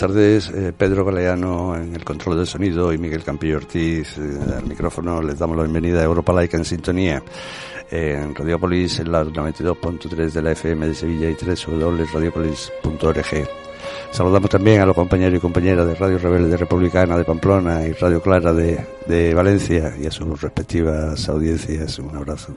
Tardes. Eh, Pedro Galeano en el control del sonido y Miguel Campillo Ortiz eh, al micrófono. Les damos la bienvenida a Europa Laica en sintonía. en Radiopolis en la 92.3 de la FM de Sevilla y 3 radiopolis.org. Saludamos también a los compañeros y compañeras de Radio Rebelde Republicana de Pamplona y Radio Clara de, de Valencia y a sus respectivas audiencias. Un abrazo.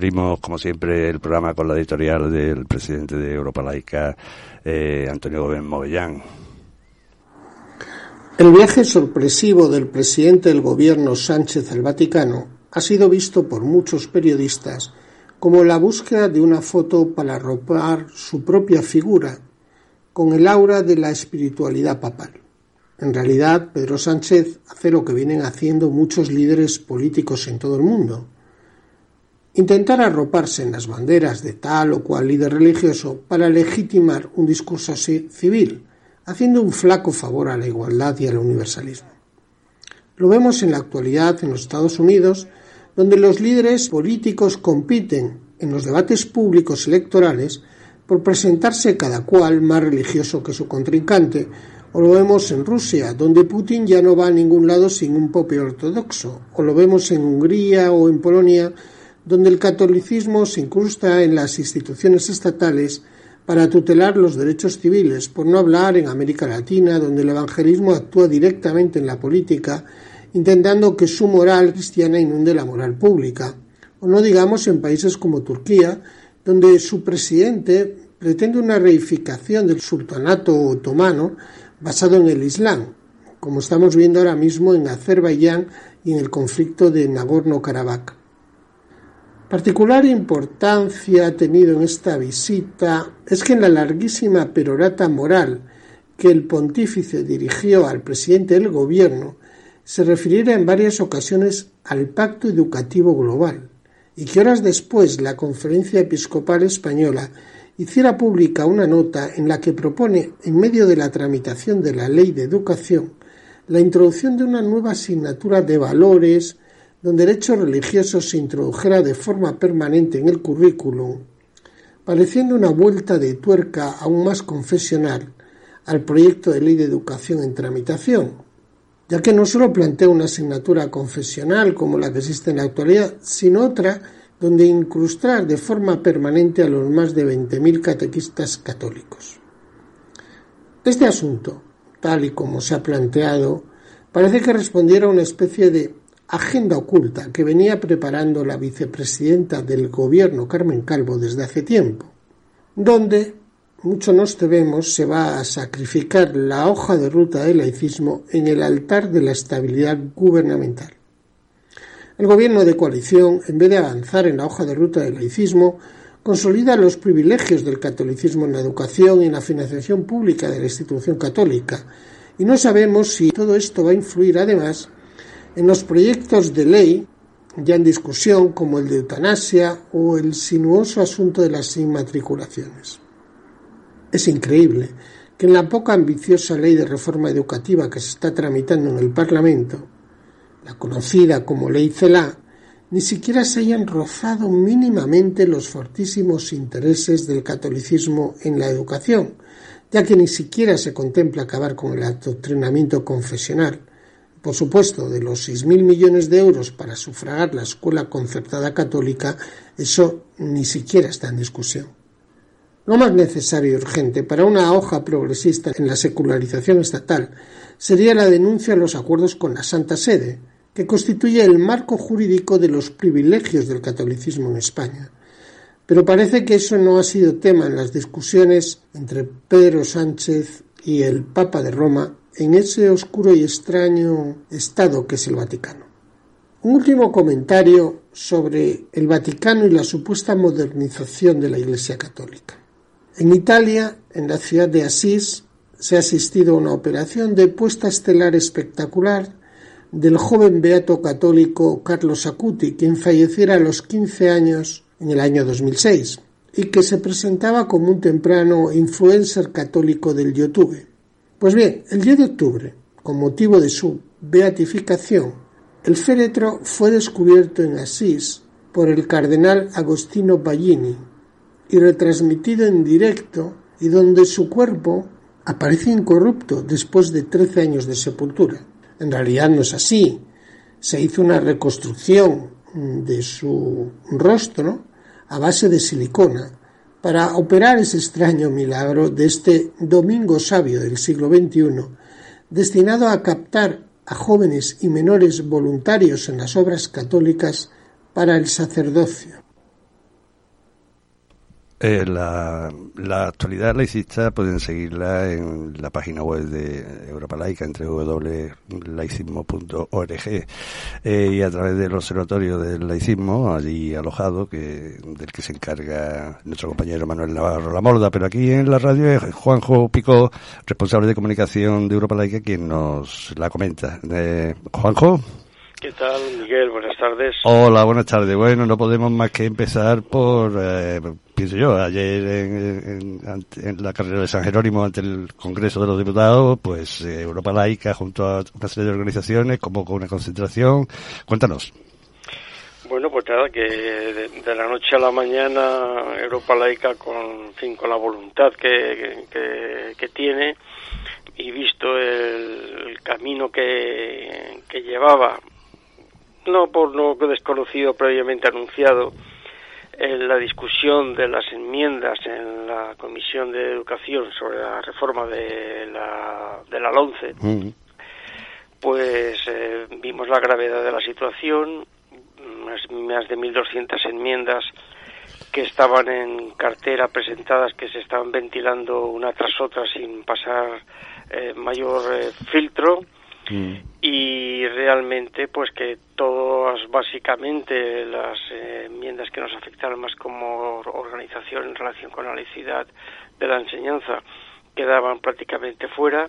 Abrimos, como siempre, el programa con la editorial del presidente de Europa Laica, eh, Antonio Gómez Movellán. El viaje sorpresivo del presidente del gobierno Sánchez al Vaticano ha sido visto por muchos periodistas como la búsqueda de una foto para arropar su propia figura con el aura de la espiritualidad papal. En realidad, Pedro Sánchez hace lo que vienen haciendo muchos líderes políticos en todo el mundo, Intentar arroparse en las banderas de tal o cual líder religioso para legitimar un discurso civil, haciendo un flaco favor a la igualdad y al universalismo. Lo vemos en la actualidad en los Estados Unidos, donde los líderes políticos compiten en los debates públicos electorales por presentarse cada cual más religioso que su contrincante, o lo vemos en Rusia, donde Putin ya no va a ningún lado sin un popio ortodoxo, o lo vemos en Hungría o en Polonia, donde el catolicismo se incrusta en las instituciones estatales para tutelar los derechos civiles, por no hablar en América Latina, donde el evangelismo actúa directamente en la política, intentando que su moral cristiana inunde la moral pública, o no digamos en países como Turquía, donde su presidente pretende una reificación del sultanato otomano basado en el Islam, como estamos viendo ahora mismo en Azerbaiyán y en el conflicto de Nagorno-Karabaj. Particular importancia ha tenido en esta visita es que en la larguísima perorata moral que el pontífice dirigió al presidente del gobierno se refiriera en varias ocasiones al Pacto Educativo Global y que horas después la Conferencia Episcopal Española hiciera pública una nota en la que propone, en medio de la tramitación de la Ley de Educación, la introducción de una nueva asignatura de valores, donde el hecho religioso se introdujera de forma permanente en el currículum, pareciendo una vuelta de tuerca aún más confesional al proyecto de ley de educación en tramitación, ya que no solo plantea una asignatura confesional como la que existe en la actualidad, sino otra donde incrustar de forma permanente a los más de 20.000 catequistas católicos. Este asunto, tal y como se ha planteado, parece que respondiera a una especie de agenda oculta que venía preparando la vicepresidenta del gobierno Carmen Calvo desde hace tiempo, donde, mucho nos tememos, se va a sacrificar la hoja de ruta del laicismo en el altar de la estabilidad gubernamental. El gobierno de coalición, en vez de avanzar en la hoja de ruta del laicismo, consolida los privilegios del catolicismo en la educación y en la financiación pública de la institución católica, y no sabemos si todo esto va a influir además en los proyectos de ley ya en discusión como el de eutanasia o el sinuoso asunto de las inmatriculaciones. Es increíble que en la poca ambiciosa ley de reforma educativa que se está tramitando en el Parlamento, la conocida como Ley CELA, ni siquiera se hayan rozado mínimamente los fortísimos intereses del catolicismo en la educación, ya que ni siquiera se contempla acabar con el adoctrinamiento confesional. Por supuesto, de los 6.000 millones de euros para sufragar la escuela concertada católica, eso ni siquiera está en discusión. Lo más necesario y urgente para una hoja progresista en la secularización estatal sería la denuncia a los acuerdos con la Santa Sede, que constituye el marco jurídico de los privilegios del catolicismo en España. Pero parece que eso no ha sido tema en las discusiones entre Pedro Sánchez y el Papa de Roma en ese oscuro y extraño estado que es el Vaticano. Un último comentario sobre el Vaticano y la supuesta modernización de la Iglesia Católica. En Italia, en la ciudad de Asís, se ha asistido a una operación de puesta estelar espectacular del joven beato católico Carlos Acuti, quien falleciera a los 15 años en el año 2006 y que se presentaba como un temprano influencer católico del YouTube. Pues bien, el 10 de octubre, con motivo de su beatificación, el féretro fue descubierto en Asís por el cardenal Agostino Ballini y retransmitido en directo y donde su cuerpo aparece incorrupto después de 13 años de sepultura. En realidad no es así. Se hizo una reconstrucción de su rostro a base de silicona para operar ese extraño milagro de este domingo sabio del siglo XXI, destinado a captar a jóvenes y menores voluntarios en las obras católicas para el sacerdocio. Eh, la, la, actualidad laicista pueden seguirla en la página web de Europa Laica, entre www.laicismo.org eh, y a través del Observatorio del Laicismo, allí alojado, que del que se encarga nuestro compañero Manuel Navarro La Morda, pero aquí en la radio es Juanjo Pico, responsable de comunicación de Europa Laica, quien nos la comenta. Eh, Juanjo. ¿Qué tal, Miguel? Buenas tardes. Hola, buenas tardes. Bueno, no podemos más que empezar por, eh, pienso yo, ayer en, en, la carrera de San Jerónimo ante el Congreso de los Diputados, pues eh, Europa Laica junto a una serie de organizaciones convocó una concentración. Cuéntanos. Bueno, pues nada, que de, la noche a la mañana Europa Laica, con, fin, con la voluntad que, que, que tiene y visto el, el camino que, que llevaba no por lo desconocido previamente anunciado en la discusión de las enmiendas en la Comisión de Educación sobre la reforma de la, de la LONCE, pues eh, vimos la gravedad de la situación, más, más de 1.200 enmiendas que estaban en cartera presentadas, que se estaban ventilando una tras otra sin pasar eh, mayor eh, filtro Mm. y realmente pues que todas básicamente las eh, enmiendas que nos afectaron más como organización en relación con la laicidad de la enseñanza quedaban prácticamente fuera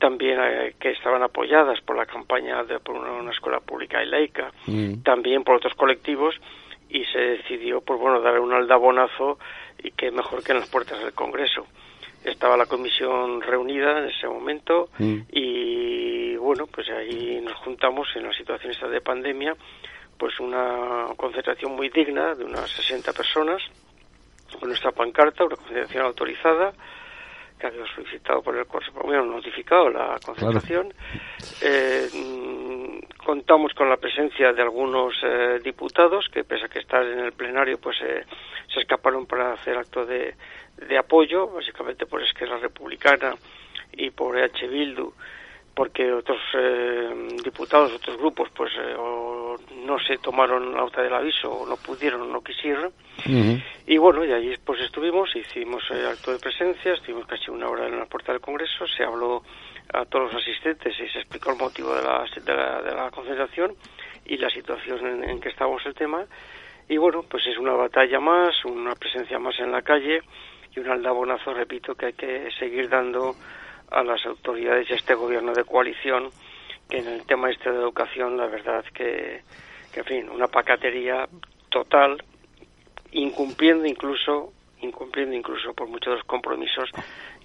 también eh, que estaban apoyadas por la campaña de por una, escuela pública y laica mm. también por otros colectivos y se decidió pues bueno dar un aldabonazo y que mejor que en las puertas del Congreso estaba la comisión reunida en ese momento mm. y bueno, pues ahí nos juntamos en la situación esta de pandemia, pues una concentración muy digna de unas 60 personas con nuestra pancarta, una concentración autorizada que había solicitado por el Consejo, bueno, notificado la concentración. Eh, mm, contamos con la presencia de algunos eh, diputados que, pese a que están en el plenario, pues eh, se escaparon para hacer acto de, de apoyo, básicamente por Esquerra Republicana y por EH Bildu, porque otros eh, diputados, otros grupos, pues eh, no se tomaron nota del aviso, o no pudieron, o no quisieron. Y bueno, y allí pues estuvimos, hicimos eh, acto de presencia, estuvimos casi una hora en la puerta del Congreso, se habló a todos los asistentes y se explicó el motivo de la, de la, concentración y la situación en, en que estábamos el tema. Y bueno, pues es una batalla más, una presencia más en la calle y un aldabonazo, repito, que hay que seguir dando a las autoridades y a este gobierno de coalición, que en el tema este de educación, la verdad que, que en fin, una pacatería total, incumpliendo incluso, incumpliendo incluso por muchos de los compromisos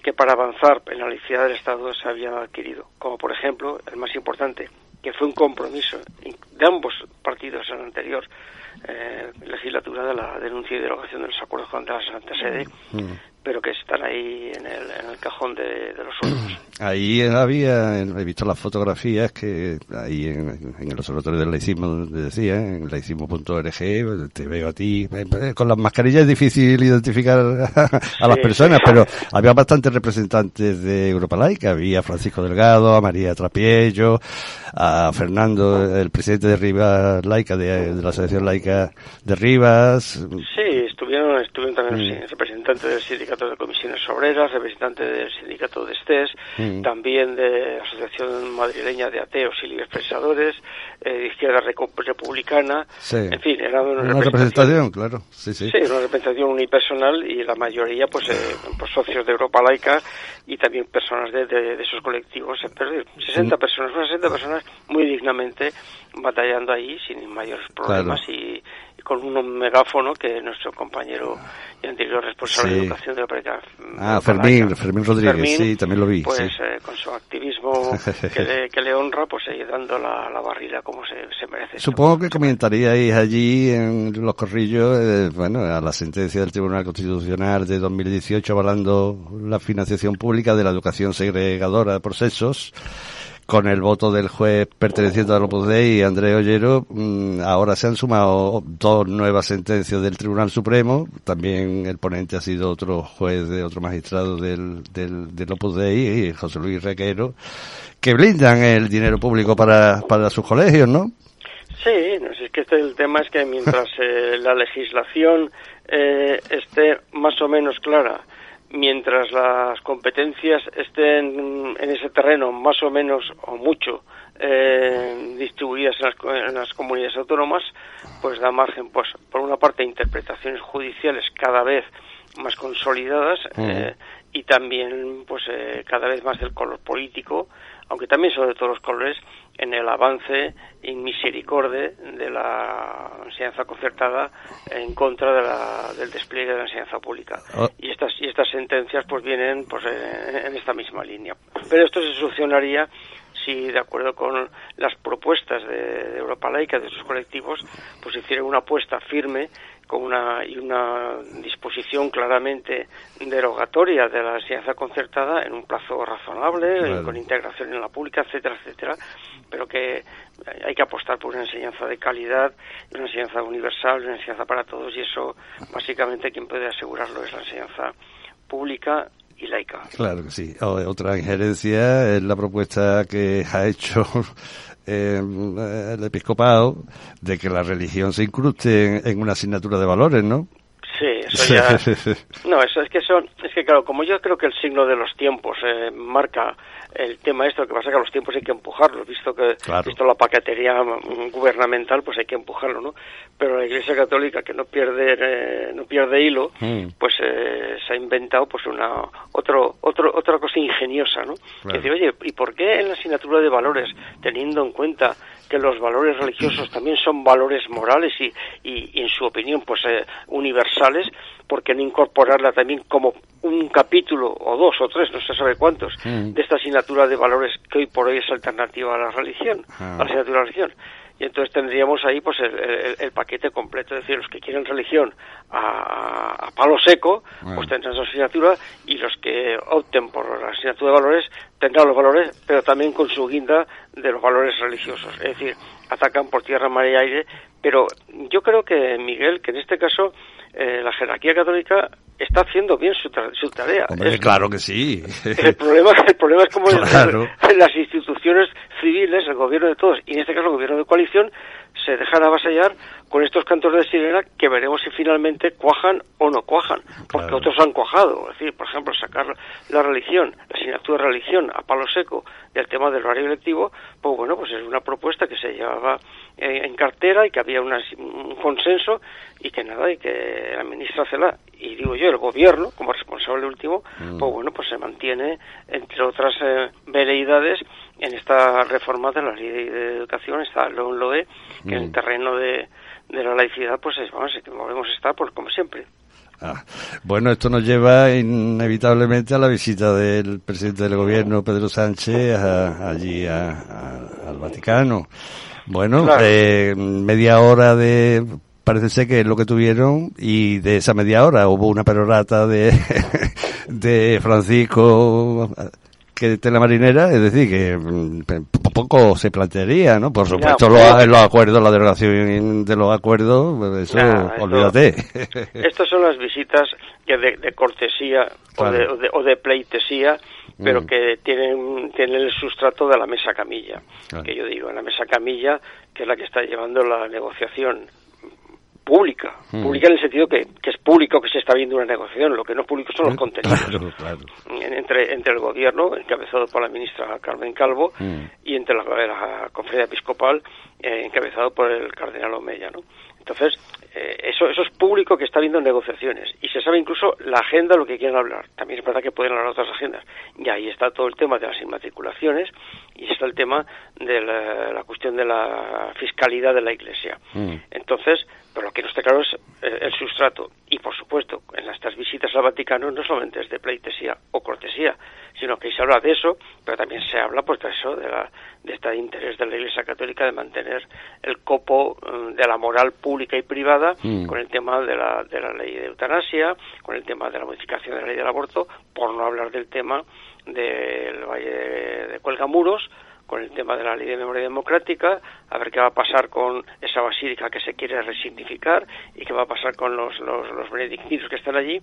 que para avanzar en la laicidad del Estado se habían adquirido, como por ejemplo, el más importante, que fue un compromiso de ambos partidos en el anterior, eh, legislatura de la denuncia y derogación de los acuerdos contra la Santa Sede, mm. pero que están ahí en el, en el cajón de, los suelos. Ahí había, he visto las fotografías que ahí en, el observatorio del laicismo, donde decía, en laicismo.org, te veo a ti. Eh, con las mascarillas es difícil identificar a, las personas, pero había bastantes representantes de Europa Laica. Había Francisco Delgado, a María Trapiello, a Fernando, el presidente de Rivas Laica, de, la Asociación Laica de Rivas. Sí, estuvieron, estuvieron también mm. Representantes del sindicato de comisiones obreras, representantes del sindicato de STES, mm. también de la Asociación Madrileña de Ateos y Libres Pensadores, eh, de Izquierda Republicana, en fin, era una, representación, claro, sí, sí. Sí, una representación unipersonal y la mayoría, pues, eh, pues socios de Europa Laica y también personas de, de, esos colectivos, 60 mm. personas, unas 60 personas muy dignamente batallando ahí sin mayores problemas y, con un megáfono que nuestro compañero y anterior responsable de educación de la práctica ah Fermín Fermín Rodríguez sí también lo vi pues eh, con su activismo que, le, honra pues ahí dando la, la barrida como se, se merece supongo que comentaríais allí en los corrillos eh, bueno a la sentencia del Tribunal Constitucional de 2018 avalando la financiación pública de la educación segregadora por sexos con el voto del juez perteneciente al Opus Dei, Andrés Ollero, mm, ahora se han sumado dos nuevas sentencias del Tribunal Supremo. También el ponente ha sido otro juez de otro magistrado del, del, del Opus Dei, José Luis Requero, que blindan el dinero público para, para sus colegios, ¿no? Sí, no, es que este, el tema es que mientras eh, la legislación eh, esté más o menos clara, mientras las competencias estén en ese terreno más o menos o mucho eh, distribuidas en las, comunidades autónomas, pues da margen, pues por una parte, interpretaciones judiciales cada vez más consolidadas eh, y también, pues eh, cada vez más del color político, aunque también sobre todos los colores, en el avance in misericordia de la enseñanza concertada en contra de la, del despliegue de la enseñanza pública. Ah. Y estas y estas sentencias pues vienen pues en, esta misma línea. Pero esto se solucionaría si, de acuerdo con las propuestas de, de Europa Laica, de sus colectivos, pues hicieran una apuesta firme con una, y una disposición claramente derogatoria de la enseñanza concertada en un plazo razonable, con integración en la pública, etcétera, etcétera, pero que hay que apostar por una enseñanza de calidad, una enseñanza universal, una enseñanza para todos, y eso básicamente quien puede asegurarlo es la enseñanza pública y laica. Claro que sí. Otra injerencia es la propuesta que ha hecho eh, el episcopado de que la religión se incruste en, una asignatura de valores, ¿no? Sí, eso ya. no, eso es que son, es que claro, como yo creo que el signo de los tiempos eh, marca el tema esto, lo que pasa que a los tiempos hay que empujarlos, visto que visto la paquetería gubernamental, pues hay que empujarlo, ¿no? Pero la Iglesia Católica que no pierde eh, no pierde hilo, mm. pues eh, se ha inventado pues una otro otro otra cosa ingeniosa, ¿no? Que dice, oye, ¿y por qué en la asignatura de valores, teniendo en cuenta que los valores religiosos también son valores morales y, y, en su opinión pues eh, universales, ¿por qué no incorporarla también como un capítulo o dos o tres, no se sabe cuántos, mm. de esta asignatura de valores que hoy por hoy es alternativa a la religión, a la ah. asignatura de la religión? Y entonces tendríamos ahí pues el, paquete completo, es decir, los que quieren religión a, palo seco, pues tendrán su asignatura y los que opten por la asignatura de valores tendrán los valores, pero también con su guinda de los valores religiosos, es decir, atacan por tierra, mar y aire, pero yo creo que Miguel, que en este caso eh, la jerarquía católica está haciendo bien su, su tarea. claro que sí. El problema, el problema es como las instituciones civiles, el gobierno de todos, y en este caso el gobierno de coalición, se dejan avasallar con estos cantos de sirena que veremos si finalmente cuajan o no cuajan, porque otros han cuajado. Es decir, por ejemplo, sacar la religión, la asignatura de religión a palo seco del tema del horario electivo, pues bueno, pues es una propuesta que se llevaba en, cartera y que había un consenso y que nada, y que la ministra Cela, y digo yo, el gobierno, como responsable último, mm. pues bueno, pues se mantiene, entre otras eh, veleidades, en esta reforma de la ley de educación, está lo LOE, que en el mm. terreno de, de la laicidad, pues es, vamos, que volvemos a estar, pues como siempre. Ah, bueno, esto nos lleva inevitablemente a la visita del presidente del gobierno, Pedro Sánchez, allí al Vaticano. Bueno, eh, media hora de parece ser que es lo que tuvieron y de esa media hora hubo una perorata de, de Francisco que de la marinera, es decir, que mm, poco se plantearía, ¿no? Por supuesto, los, los, acuerdos, la derogación de los acuerdos, eso, olvídate. Estas son las visitas que de, cortesía o, de, o, de, pleitesía, pero mm. que tienen, tienen el sustrato de la mesa camilla, que yo digo, la mesa camilla, que es la que está llevando la negociación pública, hmm. pública en el sentido que, que, es público que se está viendo una negociación, lo que no es público son los contenidos. Entre, entre el gobierno, encabezado por la ministra Carmen Calvo, hmm. y entre la, conferencia episcopal, eh, encabezado por el cardenal Omeya, ¿no? Entonces, eh, eso, eso es público que está viendo negociaciones y se sabe incluso la agenda lo que quieren hablar. También es verdad que pueden hablar otras agendas. Y ahí está todo el tema de las inmatriculaciones y está el tema de la, cuestión de la fiscalidad de la Iglesia. Hmm. Entonces, pero lo que no está claro es eh, el sustrato. Y por supuesto, en estas visitas al Vaticano no solamente es de pleitesía o cortesía, sino que se habla de eso, pero también se habla pues de eso, de, la, de este interés de la Iglesia Católica de mantener el copo mm, de la moral pública y privada mm. con el tema de la, de la ley de eutanasia, con el tema de la modificación de la ley del aborto, por no hablar del tema del Valle de Cuelgamuros, con el tema de la ley de memoria democrática, a ver qué va a pasar con esa basílica que se quiere resignificar y qué va a pasar con los, los, los benedictinos que están allí.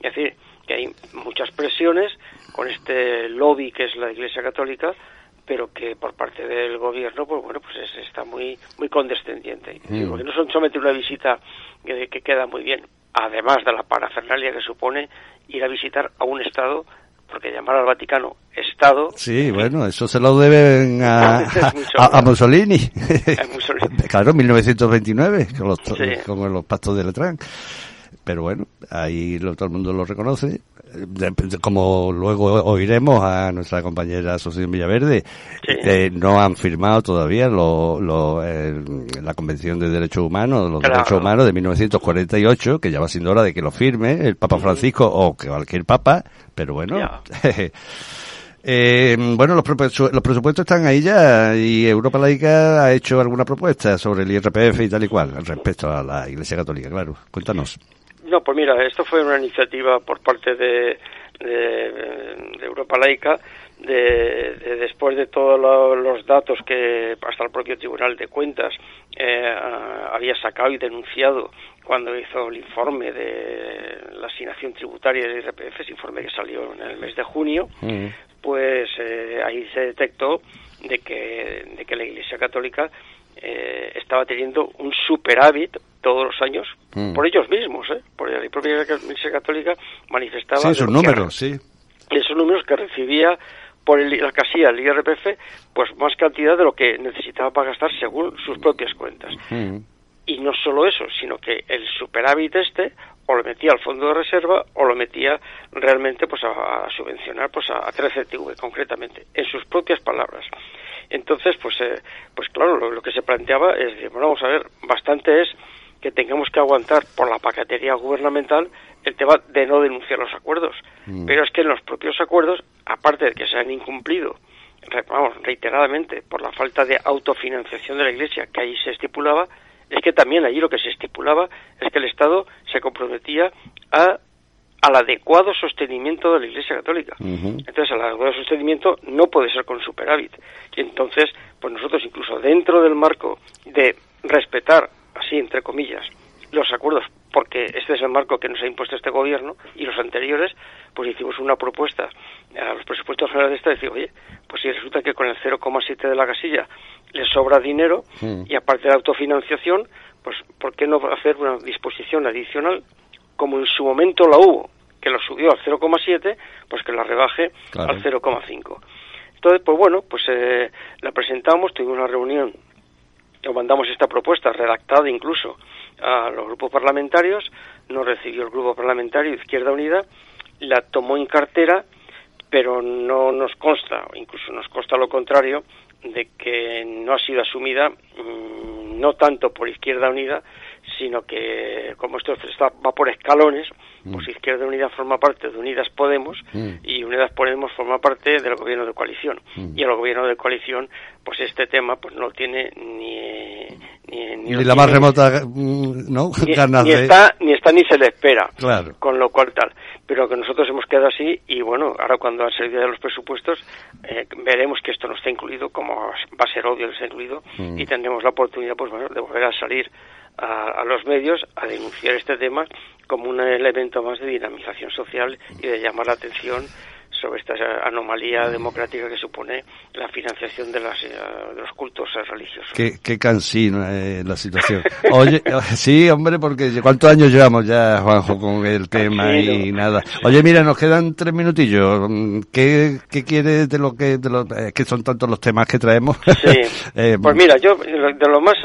Es decir, que hay muchas presiones con este lobby que es la Iglesia Católica, pero que por parte del gobierno, pues bueno, pues está muy muy condescendiente. Mm. Porque no son solamente una visita que, que queda muy bien, además de la parafernalia que supone ir a visitar a un Estado porque llamar al Vaticano Estado. Sí, bueno, eso se lo deben a, a, Mussolini. claro, 1929, con los, con los pactos de Letrán. Pero bueno, ahí todo el mundo lo reconoce. Como luego oiremos a nuestra compañera Asociación Villaverde, eh, no han firmado todavía lo, lo, la Convención de Derechos Humanos, los Derechos Humanos de 1948, que ya va siendo hora de que lo firme el Papa Francisco o que cualquier Papa, pero bueno. Eh, bueno, los, los, presupuestos están ahí ya y Europa Laica ha hecho alguna propuesta sobre el IRPF y tal y cual respecto a la Iglesia Católica, claro. Cuéntanos. No, pues mira, esto fue una iniciativa por parte de, Europa Laica, de, después de todos los datos que hasta el propio Tribunal de Cuentas eh, había sacado y denunciado cuando hizo el informe de la asignación tributaria del IRPF, ese informe que salió en el mes de junio, mm. pues eh, ahí se detectó de que, de que la Iglesia Católica eh, estaba teniendo un superávit todos los años mm. por ellos mismos, ¿eh? por la propia Iglesia Católica manifestaba sí, esos números, sí. esos números que recibía por la casilla del IRPF, pues más cantidad de lo que necesitaba para gastar según sus propias cuentas. Mm. Y no solo eso, sino que el superávit este o lo metía al fondo de reserva o lo metía realmente pues a, subvencionar pues a, 13TV concretamente, en sus propias palabras. Entonces, pues, eh, pues claro, lo, que se planteaba es decir, bueno, vamos a ver, bastante es que tengamos que aguantar por la paquetería gubernamental el tema de no denunciar los acuerdos. Mm. Pero es que en los propios acuerdos, aparte de que se han incumplido, vamos, reiteradamente por la falta de autofinanciación de la Iglesia que ahí se estipulaba, es que también allí lo que se estipulaba es que el Estado se comprometía a al adecuado sostenimiento de la Iglesia Católica. Entonces, el adecuado sostenimiento no puede ser con superávit. Y entonces, pues nosotros incluso dentro del marco de respetar, así entre comillas, los acuerdos, porque este es el marco que nos ha impuesto este gobierno y los anteriores, pues hicimos una propuesta a los presupuestos generales de esta, decir, oye, pues si resulta que con el 0,7 de la casilla le sobra dinero y aparte de autofinanciación, pues ¿por qué no hacer una disposición adicional como en su momento la hubo, que lo subió al 0,7, pues que la rebaje al 0,5. Entonces, pues bueno, pues eh, la presentamos, tuvimos una reunión, o mandamos esta propuesta, redactada incluso a los grupos parlamentarios, nos recibió el grupo parlamentario Izquierda Unida, la tomó en cartera, pero no nos consta, incluso nos consta lo contrario, de que no ha sido asumida mm, no tanto por Izquierda Unida, sino que como esto está, va por escalones, mm. pues Izquierda Unida forma parte de Unidas Podemos mm. y Unidas Podemos forma parte del gobierno de coalición. Mm. Y el gobierno de coalición, pues este tema pues no tiene ni, ni, la más remota ¿no? ni, está ni está ni se le espera claro. con lo cual tal pero que nosotros hemos quedado así y bueno ahora cuando han salido de los presupuestos eh, veremos que esto no está incluido como va a ser obvio que está incluido y tendremos la oportunidad pues bueno de volver a salir a, a, los medios a denunciar este tema como un elemento más de dinamización social y de llamar la atención sobre esta anomalía democrática que supone la financiación de, las, eh, de los cultos religiosos. Qué, qué cansino es la situación. Oye, sí, hombre, porque ¿cuántos años llevamos ya, Juanjo, con el tema y nada? Oye, mira, nos quedan tres minutillos. ¿Qué, qué quieres de lo que, de lo, que son tantos los temas que traemos? Sí, eh, pues mira, yo de lo más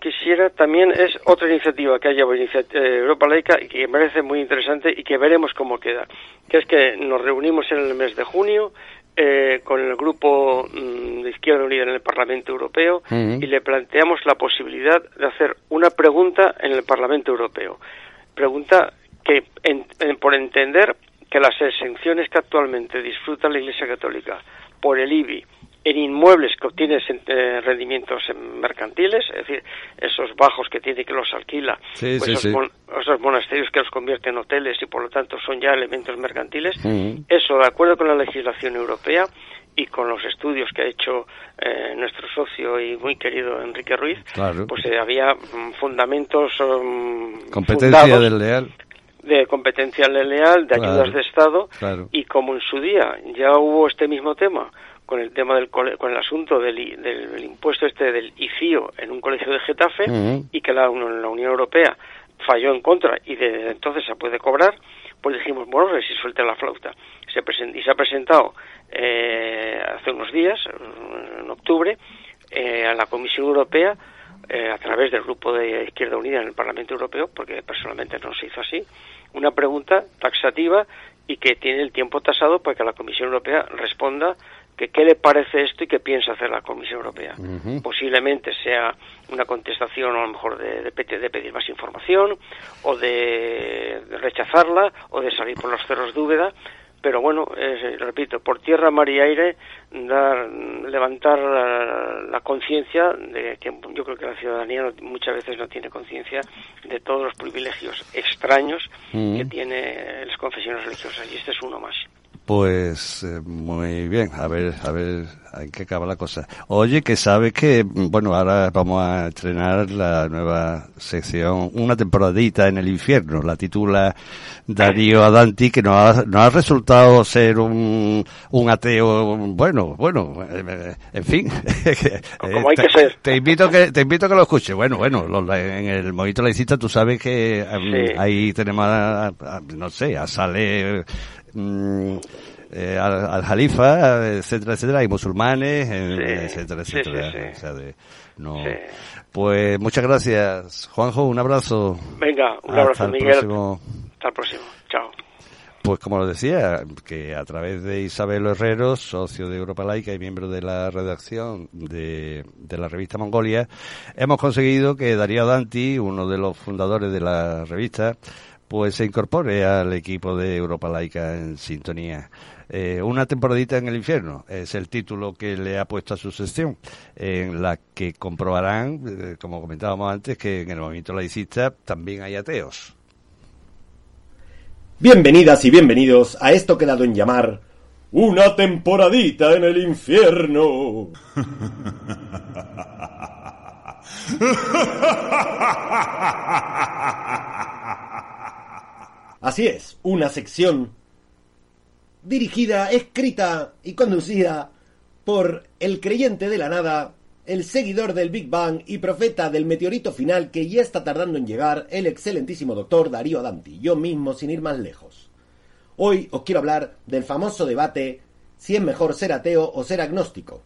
quisiera también es otra iniciativa que haya eh, Europa Laica y que me parece muy interesante y que veremos cómo queda, que es que nos reunimos en el mes de junio eh, con el grupo mm, de Izquierda Unida en el Parlamento Europeo y le planteamos la posibilidad de hacer una pregunta en el Parlamento Europeo. Pregunta que, por entender que las exenciones que actualmente disfruta la Iglesia Católica por el IBI en inmuebles que obtiene eh, rendimientos mercantiles, es decir, esos bajos que tiene que los alquila, pues esos, monasterios que los convierten en hoteles y por lo tanto son ya elementos mercantiles, eso de acuerdo con la legislación europea y con los estudios que ha hecho eh, nuestro socio y muy querido Enrique Ruiz, pues eh, había mm, fundamentos um, competencia del leal. de competencia leal, de ayudas de Estado, y como en su día ya hubo este mismo tema con el tema del con el asunto del, del, impuesto este del ICIO en un colegio de Getafe y que la, la, Unión Europea falló en contra y desde entonces se puede cobrar, pues dijimos, bueno, si suelte la flauta. Se y se ha presentado eh, hace unos días, en octubre, eh, a la Comisión Europea eh, a través del grupo de Izquierda Unida en el Parlamento Europeo, porque personalmente no se hizo así, una pregunta taxativa y que tiene el tiempo tasado para que la Comisión Europea responda que qué le parece esto y qué piensa hacer la Comisión Europea. Posiblemente sea una contestación a lo mejor de, de, pedir más información o de, rechazarla o de salir por los cerros de Úbeda, pero bueno, repito, por tierra, mar y aire, dar, levantar la, conciencia de que yo creo que la ciudadanía muchas veces no tiene conciencia de todos los privilegios extraños que tiene las confesiones religiosas y este es uno más. Pues eh, muy bien, a ver, a ver en qué acaba la cosa. Oye, que sabes que, bueno, ahora vamos a estrenar la nueva sección, una temporadita en el infierno, la titula Darío Adanti, que nos ha, nos ha resultado ser un, un ateo, bueno, bueno, eh, en fin. Como hay que ser. Te invito que, te invito a que lo escuches. Bueno, bueno, en el movimiento laicista tú sabes que em, ahí tenemos, no sé, a Sale Mm, eh, al, al, Jalifa, etcétera, etcétera, hay musulmanes, eh, etcétera, etcétera. no. Pues muchas gracias, Juanjo, un abrazo. Venga, un abrazo, Hasta Miguel. Hasta el próximo. Chao. Pues como lo decía, que a través de Isabel Herrero, socio de Europa Laica y miembro de la redacción de, de la revista Mongolia, hemos conseguido que Darío Danti, uno de los fundadores de la revista, pues se incorpore al equipo de Europa Laica en sintonía. Eh, una temporadita en el infierno es el título que le ha puesto a su sección, en la que comprobarán, eh, como comentábamos antes, que en el movimiento laicista también hay ateos. Bienvenidas y bienvenidos a esto que he dado en llamar una temporadita en el infierno. Así es, una sección dirigida, escrita y conducida por el creyente de la nada, el seguidor del Big Bang y profeta del meteorito final que ya está tardando en llegar, el excelentísimo doctor Darío Danti, yo mismo sin ir más lejos. Hoy os quiero hablar del famoso debate si es mejor ser ateo o ser agnóstico.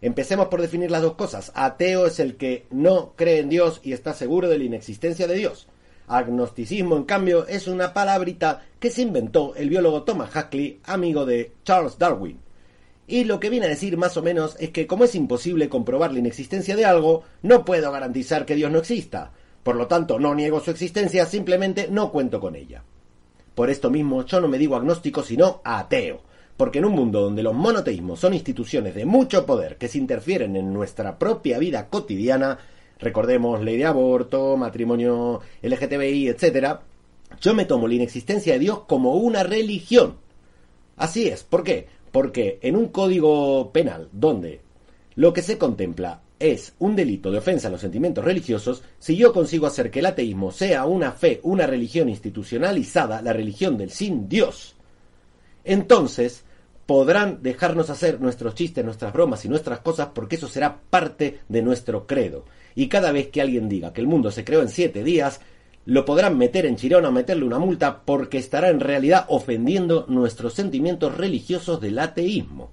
Empecemos por definir las dos cosas. Ateo es el que no cree en Dios y está seguro de la inexistencia de Dios. Agnosticismo, en cambio, es una palabrita que se inventó el biólogo Thomas Huxley, amigo de Charles Darwin. Y lo que viene a decir más o menos es que como es imposible comprobar la inexistencia de algo, no puedo garantizar que Dios no exista. Por lo tanto, no niego su existencia, simplemente no cuento con ella. Por esto mismo, yo no me digo agnóstico, sino ateo. Porque en un mundo donde los monoteísmos son instituciones de mucho poder que se interfieren en nuestra propia vida cotidiana, recordemos ley de aborto, matrimonio LGTBI, etcétera, yo me tomo la inexistencia de Dios como una religión. Así es, ¿por qué? Porque en un código penal donde lo que se contempla es un delito de ofensa a los sentimientos religiosos, si yo consigo hacer que el ateísmo sea una fe, una religión institucionalizada, la religión del sin Dios, entonces podrán dejarnos hacer nuestros chistes, nuestras bromas y nuestras cosas porque eso será parte de nuestro credo. Y cada vez que alguien diga que el mundo se creó en siete días, lo podrán meter en chirón o meterle una multa porque estará en realidad ofendiendo nuestros sentimientos religiosos del ateísmo.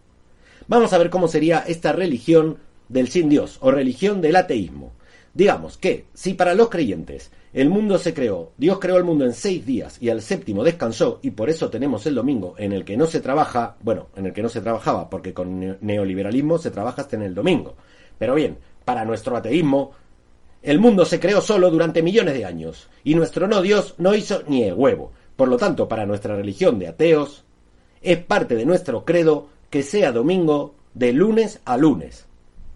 Vamos a ver cómo sería esta religión del sin Dios o religión del ateísmo. Digamos que si para los creyentes el mundo se creó, Dios creó el mundo en seis días y al séptimo descansó y por eso tenemos el domingo en el que no se trabaja, bueno, en el que no se trabajaba porque con neoliberalismo se trabaja hasta en el domingo. Pero bien, para nuestro ateísmo, el mundo se creó solo durante millones de años, y nuestro no Dios no hizo ni el huevo. Por lo tanto, para nuestra religión de ateos, es parte de nuestro credo que sea domingo de lunes a lunes.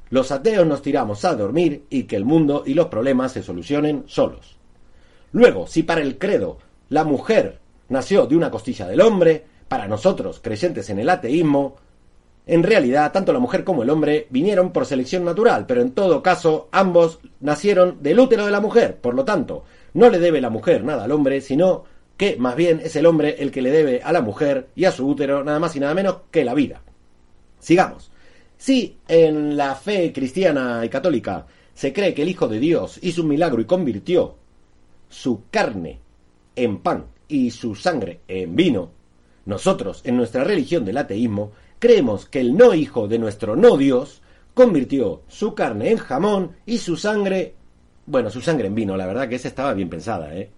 Los ateos nos tiramos a dormir y que el mundo y los problemas se solucionen solos. Luego, si para el credo la mujer nació de una costilla del hombre, para nosotros, creyentes en el ateísmo, en realidad, tanto la mujer como el hombre vinieron por selección natural, pero en todo caso, ambos nacieron del útero de la mujer. Por lo tanto, no le debe la mujer nada al hombre, sino que más bien es el hombre el que le debe a la mujer y a su útero nada más y nada menos que la vida. Sigamos. Si en la fe cristiana y católica se cree que el Hijo de Dios hizo un milagro y convirtió su carne en pan y su sangre en vino, nosotros, en nuestra religión del ateísmo, creemos que el no hijo de nuestro no Dios convirtió su carne en jamón y su sangre, bueno, su sangre en vino, la verdad que esa estaba bien pensada, ¿eh?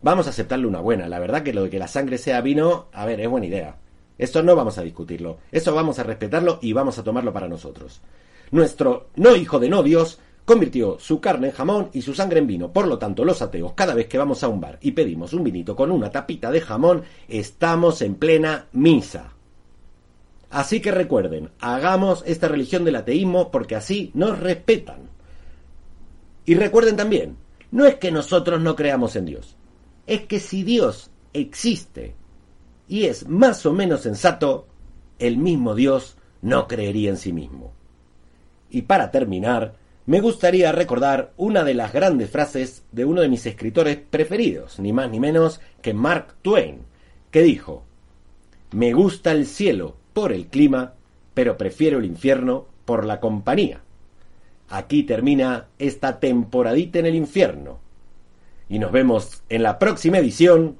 Vamos a aceptarle una buena, la verdad que lo de que la sangre sea vino, a ver, es buena idea. Esto no vamos a discutirlo, eso vamos a respetarlo y vamos a tomarlo para nosotros. Nuestro no hijo de no Dios convirtió su carne en jamón y su sangre en vino. Por lo tanto, los ateos, cada vez que vamos a un bar y pedimos un vinito con una tapita de jamón, estamos en plena misa. Así que recuerden, hagamos esta religión del ateísmo porque así nos respetan. Y recuerden también, no es que nosotros no creamos en Dios, es que si Dios existe y es más o menos sensato, el mismo Dios no creería en sí mismo. Y para terminar, me gustaría recordar una de las grandes frases de uno de mis escritores preferidos, ni más ni menos que Mark Twain, que dijo, Me gusta el cielo por el clima, pero prefiero el infierno por la compañía. Aquí termina esta temporadita en el infierno. Y nos vemos en la próxima edición.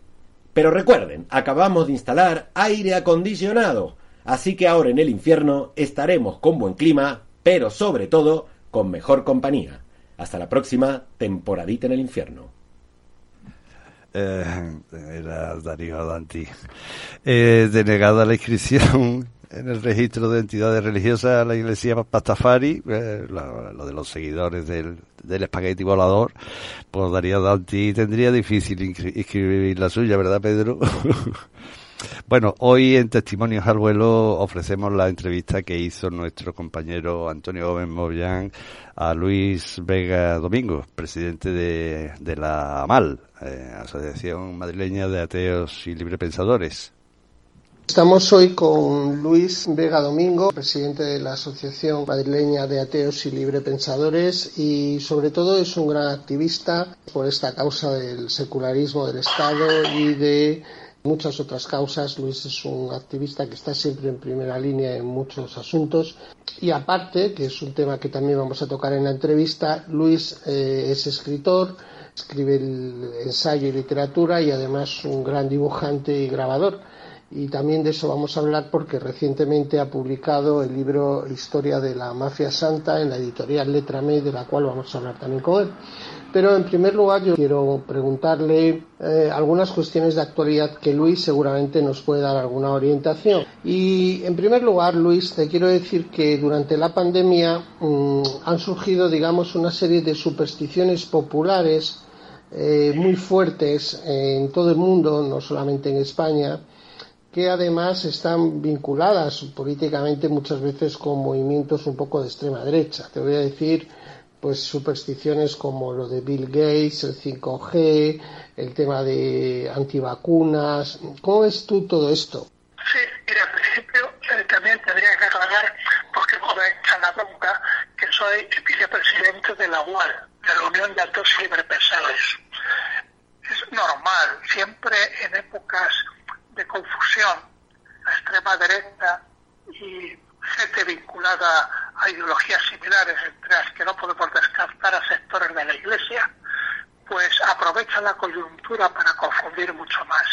Pero recuerden, acabamos de instalar aire acondicionado, así que ahora en el infierno estaremos con buen clima, pero sobre todo con mejor compañía. Hasta la próxima temporadita en el infierno. Eh, era Darío Danti. Eh, denegada la inscripción en el registro de entidades religiosas a la iglesia Pastafari, eh, lo, de los seguidores del, espagueti volador, pues Darío Danti tendría difícil inscribir la suya, ¿verdad, Pedro? Bueno, hoy en Testimonios al Vuelo ofrecemos la entrevista que hizo nuestro compañero Antonio Gómez Moyán a Luis Vega Domingo, presidente de, de la AMAL, eh, Asociación Madrileña de Ateos y Librepensadores. Estamos hoy con Luis Vega Domingo, presidente de la Asociación Madrileña de Ateos y Librepensadores y sobre todo es un gran activista por esta causa del secularismo del Estado y de muchas otras causas. Luis es un activista que está siempre en primera línea en muchos asuntos. Y aparte, que es un tema que también vamos a tocar en la entrevista, Luis eh, es escritor, escribe el ensayo y literatura y además un gran dibujante y grabador. Y también de eso vamos a hablar porque recientemente ha publicado el libro Historia de la Mafia Santa en la editorial Letra de la cual vamos a hablar también con él. Pero en primer lugar yo quiero preguntarle eh, algunas cuestiones de actualidad que Luis seguramente nos puede dar alguna orientación. Y en primer lugar, Luis, te quiero decir que durante la pandemia mm, han surgido, digamos, una serie de supersticiones populares eh, muy fuertes en todo el mundo, no solamente en España, que además están vinculadas políticamente muchas veces con movimientos un poco de extrema derecha. Te voy a decir pues supersticiones como lo de Bill Gates, el 5G, el tema de antivacunas. ¿Cómo ves tú todo esto? Sí, mira, al principio eh, también tendría que aclarar, porque me echan la bronca, que soy vicepresidente de la UAL, de la Unión de Altos Ciberpensadores. Es normal, siempre en épocas de confusión, la extrema derecha y gente vinculada a ideologías similares, entre las que no podemos descartar a sectores de la Iglesia, pues aprovechan la coyuntura para confundir mucho más.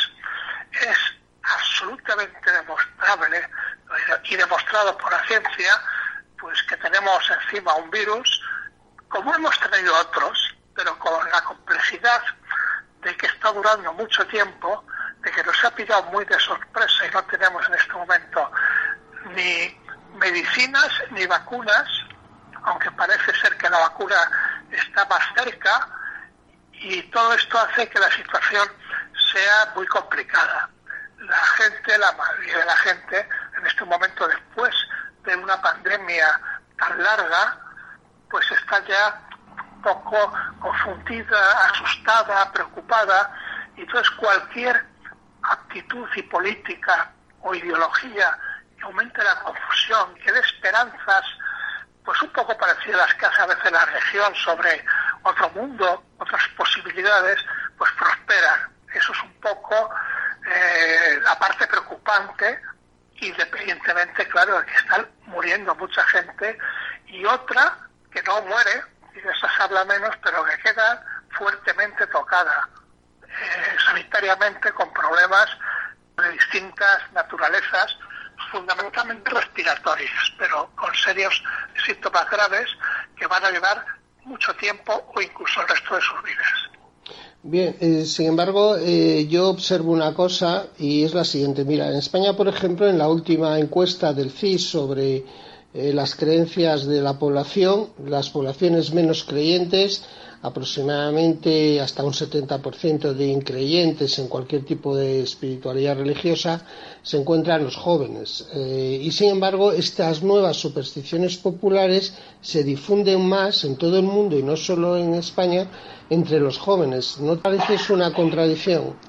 Es absolutamente demostrable y demostrado por la ciencia, pues que tenemos encima un virus, como hemos tenido otros, pero con la complejidad de que está durando mucho tiempo, de que nos ha pillado muy de sorpresa y no tenemos en este momento ni medicinas ni vacunas, aunque parece ser que la vacuna está más cerca, y todo esto hace que la situación sea muy complicada. La gente, la mayoría de la gente, en este momento después de una pandemia tan larga, pues está ya un poco confundida, asustada, preocupada, y entonces cualquier actitud y política o ideología aumente la confusión, que dé esperanzas, pues un poco parecidas a las que hace a veces la región sobre otro mundo, otras posibilidades, pues prosperan. Eso es un poco eh, la parte preocupante, independientemente, claro, de que están muriendo mucha gente, y otra que no muere, y de esas habla menos, pero que queda fuertemente tocada eh, sanitariamente con problemas de distintas naturalezas fundamentalmente respiratorias, pero con serios síntomas graves que van a llevar mucho tiempo o incluso el resto de sus vidas. Bien, eh, sin embargo, eh, yo observo una cosa y es la siguiente. Mira, en España, por ejemplo, en la última encuesta del CIS sobre eh, las creencias de la población, las poblaciones menos creyentes aproximadamente hasta un 70% de increyentes en cualquier tipo de espiritualidad religiosa se encuentran los jóvenes. Eh, y sin embargo, estas nuevas supersticiones populares se difunden más en todo el mundo y no solo en España entre los jóvenes. ¿No parece eso una contradicción?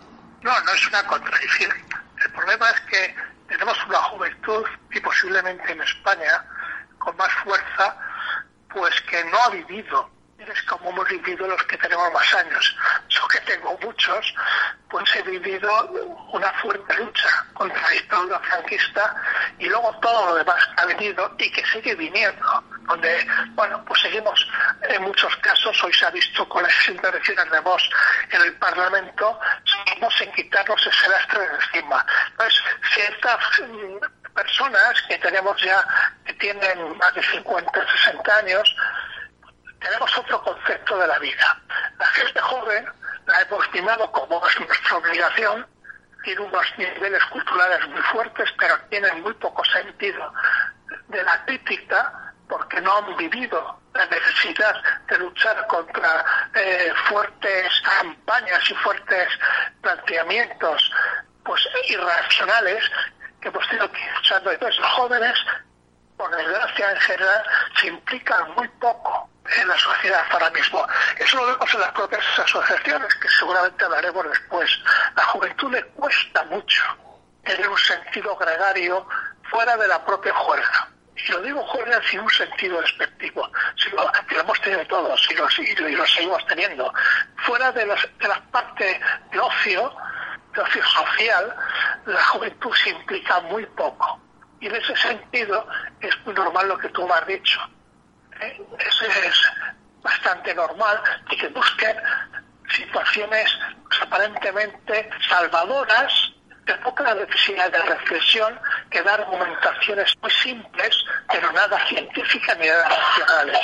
No, no es una contradicción. El problema es que tenemos una juventud y posiblemente en España con más fuerza, pues que no ha vivido es como hemos vivido los que tenemos más años. Yo que tengo muchos, pues he vivido una fuerte lucha contra la dictadura franquista y luego todo lo demás que ha venido y que sigue viniendo, donde, bueno, pues seguimos en muchos casos, hoy se ha visto con las intervenciones de voz en el Parlamento, seguimos en quitarnos ese lastre de encima. Entonces, ciertas mm, personas que tenemos ya, que tienen más de 50, 60 años, tenemos otro concepto de la vida. La gente joven la hemos estimado como es nuestra obligación, tiene unos niveles culturales muy fuertes, pero tienen muy poco sentido de la crítica porque no han vivido la necesidad de luchar contra eh, fuertes campañas y fuertes planteamientos pues irracionales que hemos tenido luchando. Entonces los jóvenes, por desgracia en general, se implican muy poco en la sociedad ahora mismo. Eso lo vemos en las propias asociaciones, que seguramente hablaremos después. La juventud le cuesta mucho tener un sentido gregario fuera de la propia juerga. Y lo digo juerga sin un sentido despectivo, sino que lo hemos tenido todos y lo, y lo seguimos teniendo. Fuera de, las, de la parte de ocio, de social, la juventud se implica muy poco. Y en ese sentido es muy normal lo que tú me has dicho eso es bastante normal y que busquen situaciones aparentemente salvadoras de poca necesidad de reflexión que dar argumentaciones muy simples pero nada científicas ni nada racionales.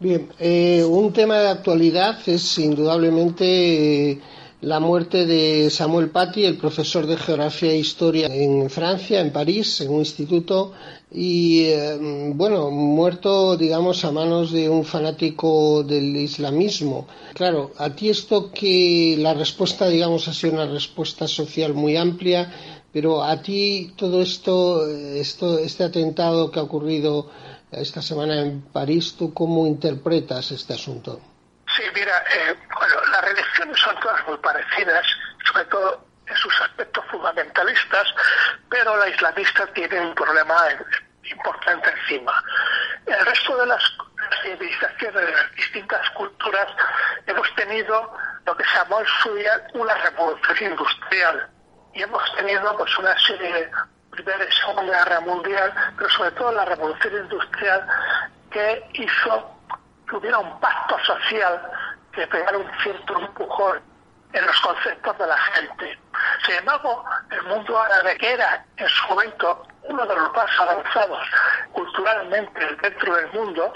Bien, eh, un tema de actualidad es indudablemente la muerte de Samuel Paty, el profesor de Geografía e Historia en Francia, en París, en un instituto, y eh, bueno, muerto, digamos, a manos de un fanático del islamismo. Claro, a ti esto que la respuesta, digamos, ha sido una respuesta social muy amplia, pero a ti todo esto, esto este atentado que ha ocurrido esta semana en París. ¿Tú cómo interpretas este asunto? Sí, mira, eh, religiones son todas muy parecidas, sobre todo en sus aspectos fundamentalistas, pero la islamista tiene un problema importante encima. El resto de las civilizaciones de las distintas culturas hemos tenido lo que se llamó en su día una revolución industrial y hemos tenido pues una serie de Primera y Segunda Guerra Mundial, pero sobre todo la revolución industrial que hizo que hubiera un pacto social que pegara un cierto empujón en los conceptos de la gente. Sin embargo, el mundo árabe, que era en su momento uno de los más avanzados culturalmente dentro del mundo,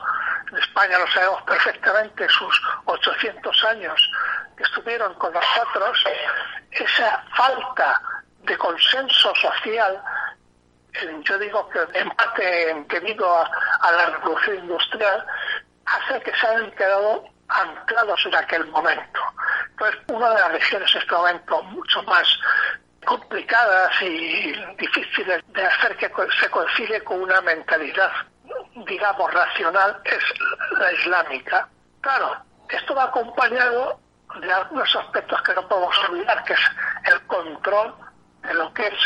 en España lo sabemos perfectamente, sus 800 años que estuvieron con nosotros, esa falta de consenso social, yo digo que en parte debido a, a la revolución industrial, hace que se hayan quedado anclados en aquel momento. Entonces, una de las regiones en este momento mucho más complicadas y difíciles de hacer que se concilie con una mentalidad, digamos, racional es la islámica. Claro, esto va acompañado de algunos aspectos que no podemos olvidar, que es el control de lo que es,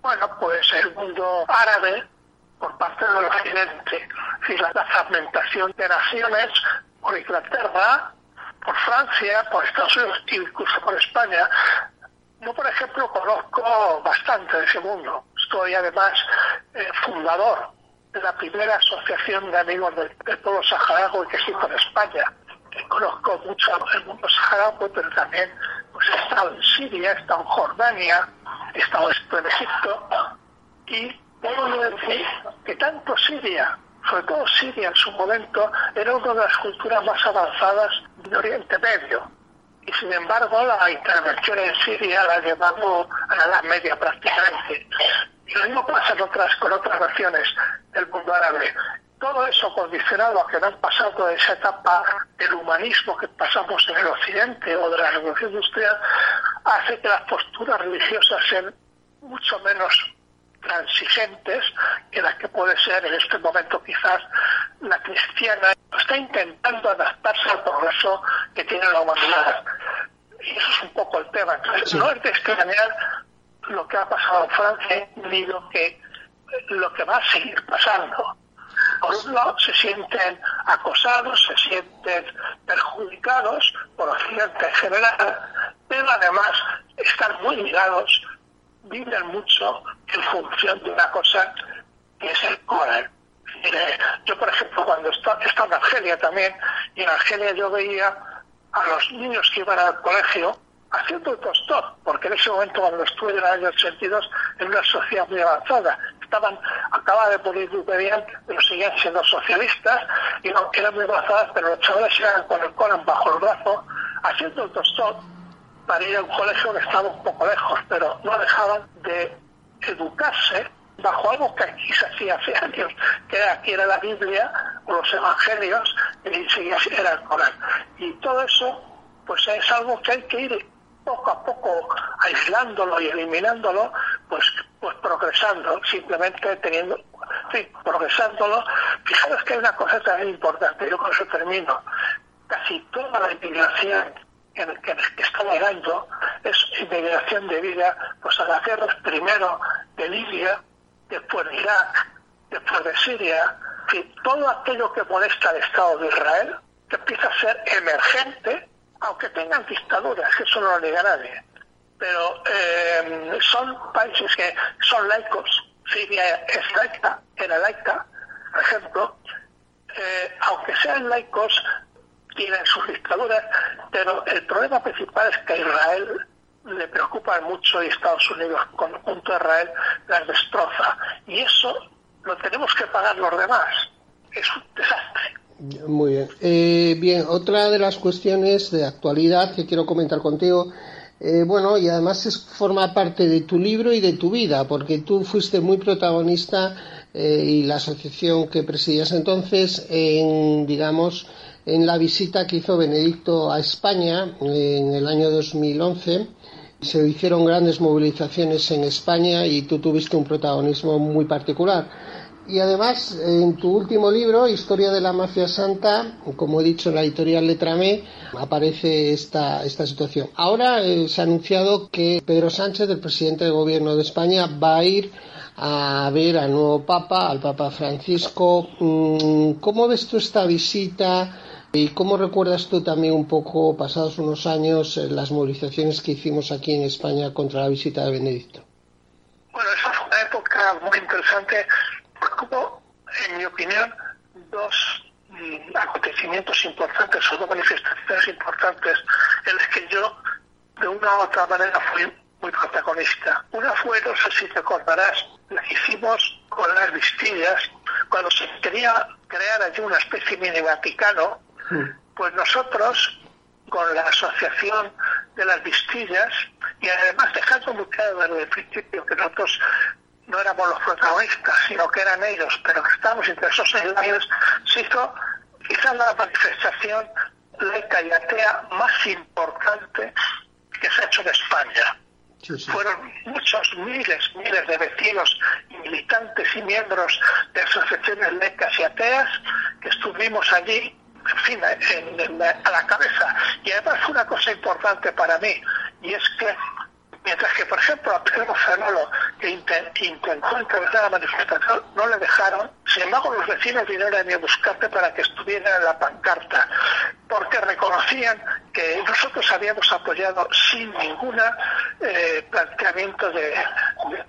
bueno, pues el mundo árabe por parte del occidente, es la fragmentación de naciones por Inglaterra, por Francia, por Estados Unidos, incluso por España. Yo, por ejemplo, conozco bastante de ese mundo. Soy además eh, fundador de la primera asociación de amigos del, pueblo saharaui que existe en España. conozco mucho el mundo saharaui, pero también pues, he estado en Siria, he estado en Jordania, he estado en Egipto. Y puedo decir que tanto Siria sobre todo Siria en su momento, era una de las culturas más avanzadas de Oriente Medio. Y sin embargo, la intervención en Siria la ha llevado a la Edad Media prácticamente. Y lo mismo pasa otras, con otras naciones del mundo árabe. Todo eso condicionado a que no han pasado de esa etapa del humanismo que pasamos en el Occidente o de la Revolución Industrial, hace que las posturas religiosas sean mucho menos transigentes que las que puede ser en este momento quizás la cristiana está intentando adaptarse al progreso que tiene la humanidad. Y eso es un poco el tema. Entonces, no es de extrañar lo que ha pasado en Francia ni lo que, lo que va a seguir pasando. Por un lado, se sienten acosados, se sienten perjudicados por Occidente en general, pero además están muy ligados vibran mucho en función de una cosa que es el Corán. Yo, por ejemplo, cuando estaba, en Argelia también, y en Argelia yo veía a los niños que iban al colegio haciendo el tostón, porque en ese momento cuando estuve en el año 82 en una sociedad muy avanzada, estaban, acababa de morir bien, pero seguían siendo socialistas, y no, eran muy avanzadas, pero los chavales iban con el Corán bajo el brazo, haciendo el tostón, para ir a un colegio que estaba un poco lejos, pero no dejaban de educarse bajo algo que aquí se hacía hace años, que era, que era la Biblia o los Evangelios, y era el Corán. Y todo eso, pues es algo que hay que ir poco a poco aislándolo y eliminándolo, pues, pues progresando, simplemente teniendo, sí, progresándolo. Fijaros que hay una cosa también importante, yo con eso termino. Casi toda la inmigración que, que, que está llegando es inmigración vida pues a las guerras primero de Libia, después de Irak, después de Siria, que todo aquello que molesta al Estado de Israel, que empieza a ser emergente, aunque tengan dictaduras, que eso no lo niega nadie, pero eh, son países que son laicos, Siria es laica, era laica, por ejemplo, eh, aunque sean laicos, tienen sus dictaduras, pero el problema principal es que a Israel le preocupa mucho y Estados Unidos, junto a Israel, las destroza. Y eso lo tenemos que pagar los demás. Es un desastre. Muy bien. Eh, bien, otra de las cuestiones de actualidad que quiero comentar contigo, eh, bueno, y además es, forma parte de tu libro y de tu vida, porque tú fuiste muy protagonista eh, y la asociación que presidías entonces en, digamos, en la visita que hizo Benedicto a España en el año 2011. Se hicieron grandes movilizaciones en España y tú tuviste un protagonismo muy particular. Y además, en tu último libro, Historia de la Mafia Santa, como he dicho en la editorial Letra M, aparece esta, esta situación. Ahora eh, se ha anunciado que Pedro Sánchez, el presidente del gobierno de España, va a ir a ver al nuevo Papa, al Papa Francisco. Mm, ¿Cómo ves tú esta visita? ¿Y cómo recuerdas tú también un poco, pasados unos años, eh, las movilizaciones que hicimos aquí en España contra la visita de Benedicto? Bueno, esa fue una época muy interesante porque hubo, en mi opinión, dos mm, acontecimientos importantes o dos manifestaciones importantes en las que yo, de una u otra manera, fui muy protagonista. Una fue, no sé si te acordarás, la que hicimos con las vistillas, cuando se quería crear allí una especie mini Vaticano. Pues nosotros, con la asociación de las vistillas, y además dejando muy claro desde el principio que nosotros no éramos los protagonistas, sino que eran ellos, pero que estábamos interesados en ellos, se hizo quizás la manifestación laica y atea más importante que se ha hecho en España. Fueron muchos, miles, miles de vecinos, militantes y miembros de asociaciones laicas y ateas que estuvimos allí, en fin, a la cabeza. Y además fue una cosa importante para mí, y es que Mientras que, por ejemplo, a Pedro Fernolo, que intentó encabezar la manifestación, no le dejaron. Sin embargo, los vecinos vinieron a buscarte para que estuviera en la pancarta, porque reconocían que nosotros habíamos apoyado sin ningún eh, planteamiento de,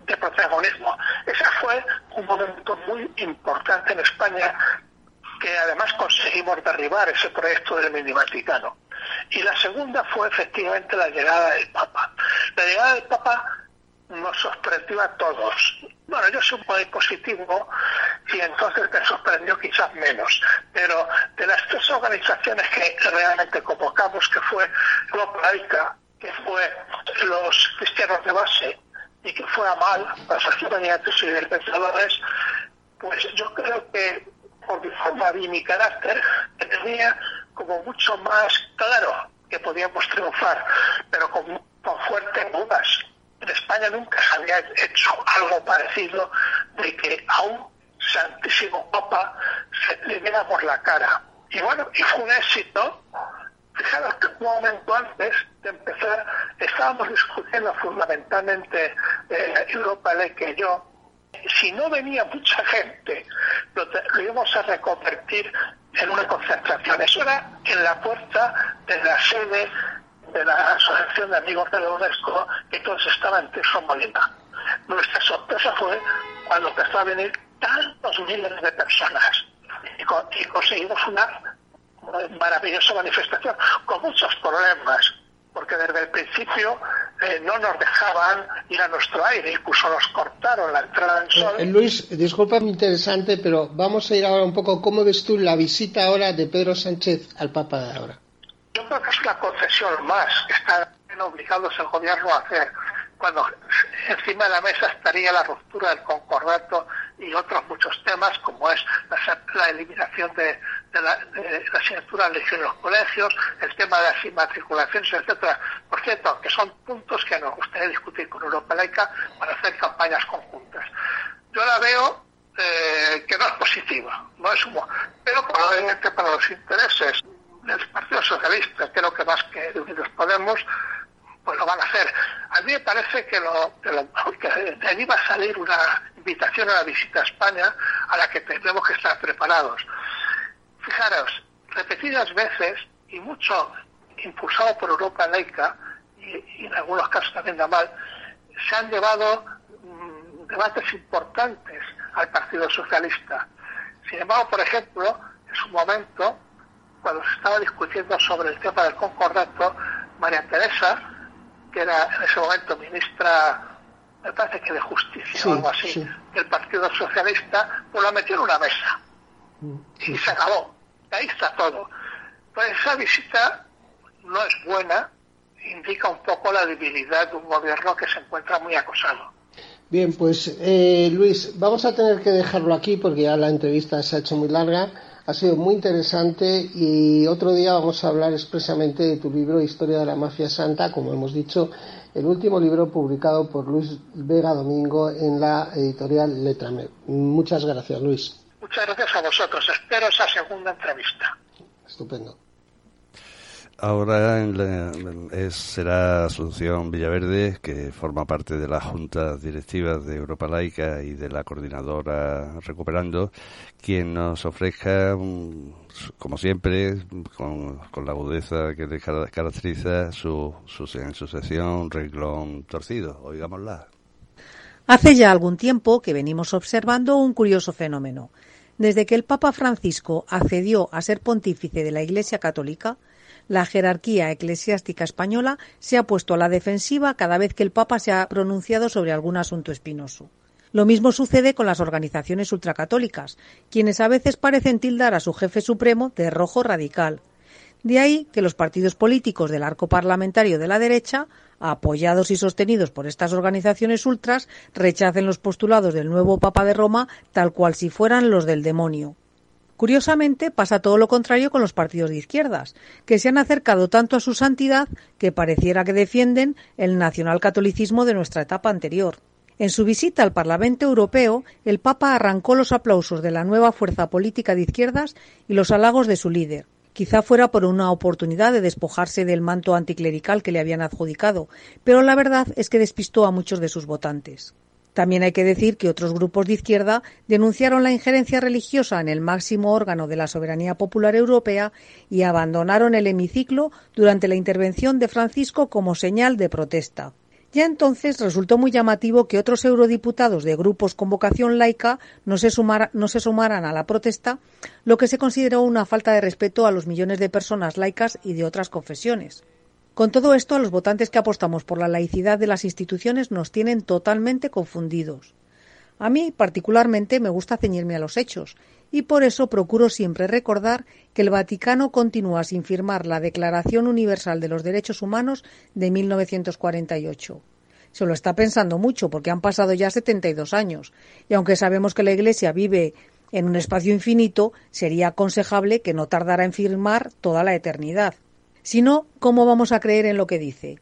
de protagonismo. Ese fue un momento muy importante en España que además conseguimos derribar ese proyecto del mini Vaticano. Y la segunda fue efectivamente la llegada del Papa. La llegada del Papa nos sorprendió a todos. Bueno, yo soy muy positivo y entonces me sorprendió quizás menos. Pero de las tres organizaciones que realmente convocamos, que fue Laica, que fue los cristianos de base y que fue AMAL, las acciones y pensadores, pues yo creo que por mi forma y mi carácter, tenía como mucho más claro que podíamos triunfar, pero con, con fuertes dudas. En España nunca se había hecho algo parecido de que a un Santísimo Papa se le viéramos la cara. Y bueno, y fue un éxito. Fijaros que un momento antes de empezar estábamos discutiendo fundamentalmente eh, Europa Leque que yo si no venía mucha gente, lo, íbamos a reconvertir en una concentración. Eso era en la puerta de la sede de la Asociación de Amigos de la UNESCO, que entonces estaba en Tirso Molina. Nuestra sorpresa fue cuando empezó a venir tantos miles de personas y conseguimos una maravillosa manifestación con muchos problemas porque desde el principio eh, no nos dejaban ir a nuestro aire, incluso nos cortaron la entrada en sol. Eh, Luis, disculpa muy interesante, pero vamos a ir ahora un poco, ¿cómo ves tú la visita ahora de Pedro Sánchez al Papa de ahora? Yo creo que es una concesión más que están obligados el gobierno a hacer cuando encima de la mesa estaría la ruptura del concordato y otros muchos temas, como es la, eliminación de, la, asignatura de en los colegios, el tema de las inmatriculaciones, etcétera. Por cierto, que son puntos que nos gustaría discutir con Europa Laica para hacer campañas conjuntas. Yo la veo eh, que no es positiva, no es humo, pero probablemente para los intereses del Partido Socialista, creo que más que de Unidos Podemos, pues lo van a hacer. A mí me parece que, lo, que, de allí va a salir una invitación a la visita a España a la que tenemos que estar preparados. Fijaros, repetidas veces y mucho impulsado por Europa laica y, en algunos casos también de mal, se han llevado mm, debates importantes al Partido Socialista. Sin embargo, por ejemplo, en su momento, cuando se estaba discutiendo sobre el tema del concordato, María Teresa que era en ese momento ministra, me parece que de Justicia o algo así, del Partido Socialista, pues la metió en una mesa. Mm, y se acabó. Ahí está todo. Pues esa visita no es buena, indica un poco la debilidad de un gobierno que se encuentra muy acosado. Bien, pues eh, Luis, vamos a tener que dejarlo aquí porque ya la entrevista se ha hecho muy larga ha sido muy interesante y otro día vamos a hablar expresamente de tu libro Historia de la Mafia Santa, como hemos dicho, el último libro publicado por Luis Vega Domingo en la editorial Letrame. Muchas gracias, Luis. Muchas gracias a vosotros. Espero esa segunda entrevista. Estupendo. Ahora es, será Asunción Villaverde, que forma parte de la Junta Directiva de Europa Laica y de la coordinadora Recuperando, quien nos ofrezca, como siempre, con, la agudeza que le caracteriza, su, su, en Renglón Torcido. Oigámosla. Hace ya algún tiempo que venimos observando un curioso fenómeno. Desde que el Papa Francisco accedió a ser pontífice de la Iglesia Católica, la jerarquía eclesiástica española se ha puesto a la defensiva cada vez que el Papa se ha pronunciado sobre algún asunto espinoso. Lo mismo sucede con las organizaciones ultracatólicas, quienes a veces parecen tildar a su jefe supremo de rojo radical. De ahí que los partidos políticos del arco parlamentario de la derecha, apoyados y sostenidos por estas organizaciones ultras, rechacen los postulados del nuevo Papa de Roma tal cual si fueran los del demonio. Curiosamente, pasa todo lo contrario con los partidos de izquierdas, que se han acercado tanto a su santidad que pareciera que defienden el nacionalcatolicismo de nuestra etapa anterior. En su visita al Parlamento Europeo, el Papa arrancó los aplausos de la nueva fuerza política de izquierdas y los halagos de su líder. Quizá fuera por una oportunidad de despojarse del manto anticlerical que le habían adjudicado, pero la verdad es que despistó a muchos de sus votantes. También hay que decir que otros grupos de izquierda denunciaron la injerencia religiosa en el máximo órgano de la soberanía popular europea y abandonaron el hemiciclo durante la intervención de Francisco como señal de protesta. Ya entonces resultó muy llamativo que otros eurodiputados de grupos con vocación laica no se, no se, sumaran a la protesta, lo que se consideró una falta de respeto a los millones de personas laicas y de otras confesiones. Con todo esto, a los votantes que apostamos por la laicidad de las instituciones nos tienen totalmente confundidos. A mí, particularmente, me gusta ceñirme a los hechos, y por eso procuro siempre recordar que el Vaticano continúa sin firmar la Declaración Universal de los Derechos Humanos de 1948. Se lo está pensando mucho porque han pasado ya 72 años, y aunque sabemos que la Iglesia vive en un espacio infinito, sería aconsejable que no tardara en firmar toda la eternidad. Si no, ¿cómo vamos a creer en lo que dice?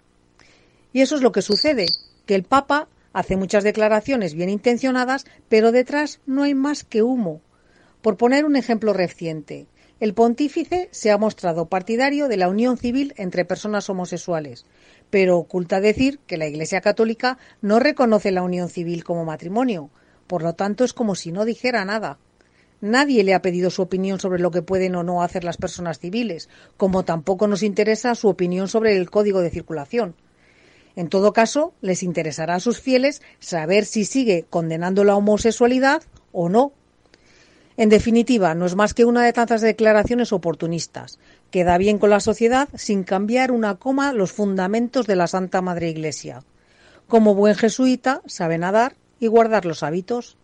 Y eso es lo que sucede, que el Papa hace muchas declaraciones bien intencionadas, pero detrás no hay más que humo. Por poner un ejemplo reciente, el pontífice se ha mostrado partidario de la unión civil entre personas homosexuales, pero oculta decir que la Iglesia Católica no reconoce la unión civil como matrimonio, por lo tanto es como si no dijera nada. Nadie le ha pedido su opinión sobre lo que pueden o no hacer las personas civiles, como tampoco nos interesa su opinión sobre el código de circulación. En todo caso, les interesará a sus fieles saber si sigue condenando la homosexualidad o no. En definitiva, no es más que una de tantas declaraciones oportunistas, que da bien con la sociedad sin cambiar una coma los fundamentos de la Santa Madre Iglesia. Como buen jesuita, sabe nadar y guardar los hábitos.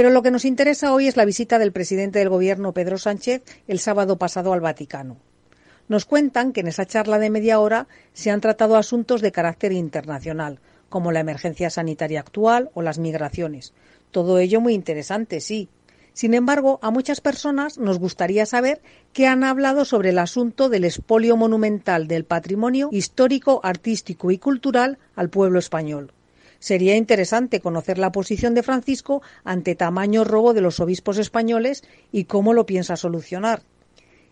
Pero lo que nos interesa hoy es la visita del presidente del Gobierno, Pedro Sánchez, el sábado pasado al Vaticano. Nos cuentan que en esa charla de media hora se han tratado asuntos de carácter internacional, como la emergencia sanitaria actual o las migraciones. Todo ello muy interesante, sí. Sin embargo, a muchas personas nos gustaría saber qué han hablado sobre el asunto del expolio monumental del patrimonio histórico, artístico y cultural al pueblo español. Sería interesante conocer la posición de Francisco ante tamaño robo de los obispos españoles y cómo lo piensa solucionar.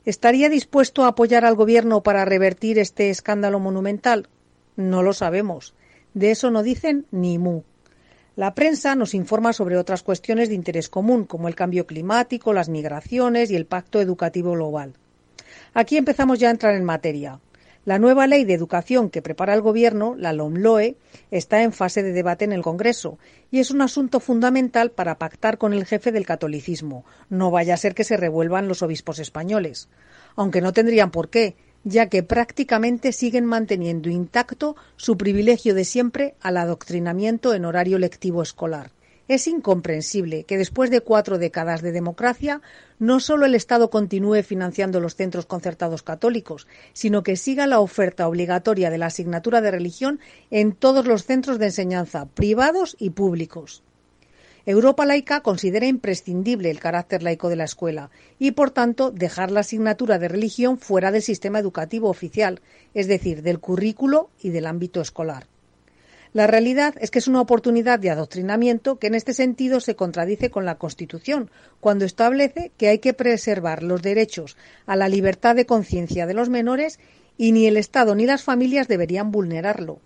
¿Estaría dispuesto a apoyar al Gobierno para revertir este escándalo monumental? No lo sabemos. De eso no dicen ni mu. La prensa nos informa sobre otras cuestiones de interés común, como el cambio climático, las migraciones y el pacto educativo global. Aquí empezamos ya a entrar en materia. La nueva ley de educación que prepara el Gobierno, la LOMLOE, está en fase de debate en el Congreso y es un asunto fundamental para pactar con el jefe del catolicismo. No vaya a ser que se revuelvan los obispos españoles. Aunque no tendrían por qué, ya que prácticamente siguen manteniendo intacto su privilegio de siempre al adoctrinamiento en horario lectivo escolar. Es incomprensible que después de cuatro décadas de democracia no solo el Estado continúe financiando los centros concertados católicos, sino que siga la oferta obligatoria de la asignatura de religión en todos los centros de enseñanza, privados y públicos. Europa laica considera imprescindible el carácter laico de la escuela y, por tanto, dejar la asignatura de religión fuera del sistema educativo oficial, es decir, del currículo y del ámbito escolar. La realidad es que es una oportunidad de adoctrinamiento que en este sentido se contradice con la Constitución, cuando establece que hay que preservar los derechos a la libertad de conciencia de los menores y ni el Estado ni las familias deberían vulnerarlo.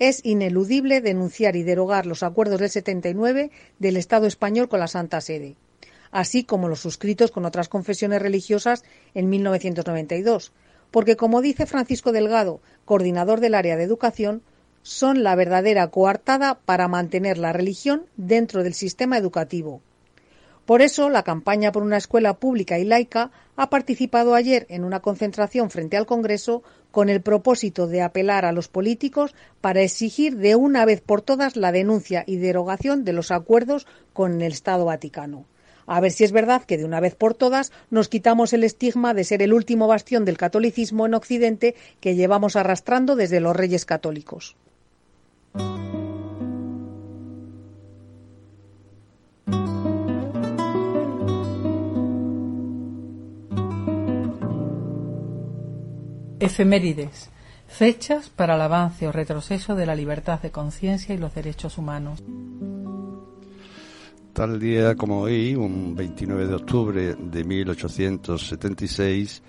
Es ineludible denunciar y derogar los acuerdos del 79 del Estado español con la Santa Sede, así como los suscritos con otras confesiones religiosas en 1992, porque, como dice Francisco Delgado, coordinador del área de educación, son la verdadera coartada para mantener la religión dentro del sistema educativo. Por eso, la campaña por una escuela pública y laica ha participado ayer en una concentración frente al Congreso con el propósito de apelar a los políticos para exigir de una vez por todas la denuncia y derogación de los acuerdos con el Estado Vaticano. A ver si es verdad que de una vez por todas nos quitamos el estigma de ser el último bastión del catolicismo en Occidente que llevamos arrastrando desde los reyes católicos. Efemérides. Fechas para el avance o retroceso de la libertad de conciencia y los derechos humanos. Tal día como hoy, un 29 de octubre de 1876,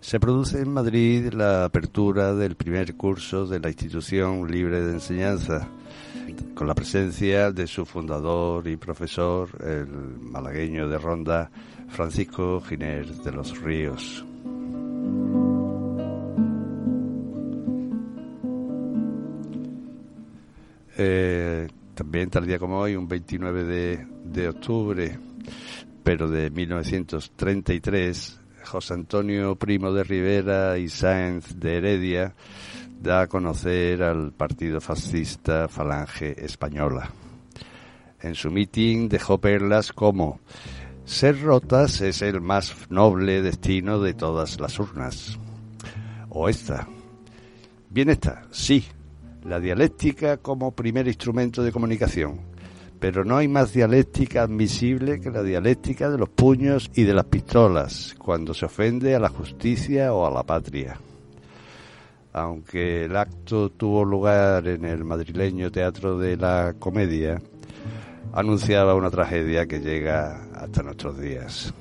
se produce en Madrid la apertura del primer curso de la institución libre de enseñanza, con la presencia de su fundador y profesor, el malagueño de Ronda, Francisco Ginés de los Ríos. Eh, también tal día como hoy, un 29 de, de octubre, pero de 1933, José Antonio Primo de Rivera y Sáenz de Heredia da a conocer al partido fascista Falange Española. En su mitin dejó perlas como ser rotas es el más noble destino de todas las urnas. O esta. Bien está, sí, la dialéctica como primer instrumento de comunicación. Pero no hay más dialéctica admisible que la dialéctica de los puños y de las pistolas, cuando se ofende a la justicia o a la patria. Aunque el acto tuvo lugar en el madrileño Teatro de la Comedia, anunciaba una tragedia que llega hasta nuestros días.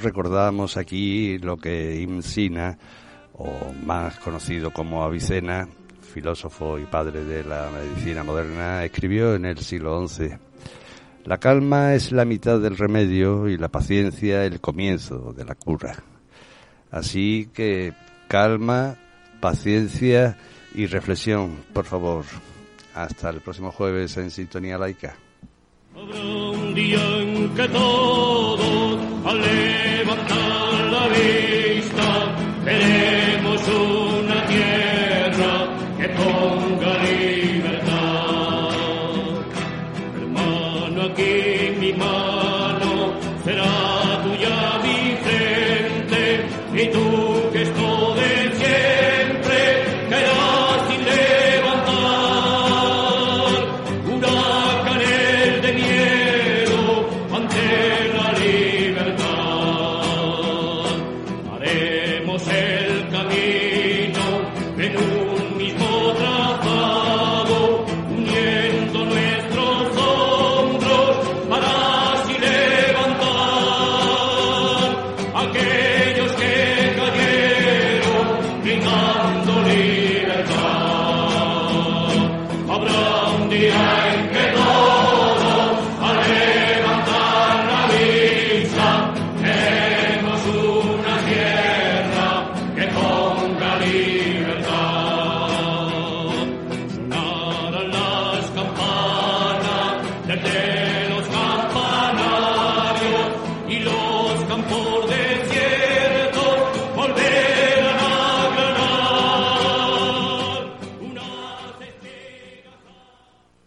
Marzo recordamos aquí lo que Ibn Sina, o más conocido como Avicena, filósofo y padre de la medicina moderna, escribió en el siglo XI. La calma es la mitad del remedio y la paciencia el comienzo de la cura. Así que calma, paciencia y reflexión, por favor. Hasta el próximo jueves en Sintonía Laica. Todos, levantar la vista, veremos una tierra que ponga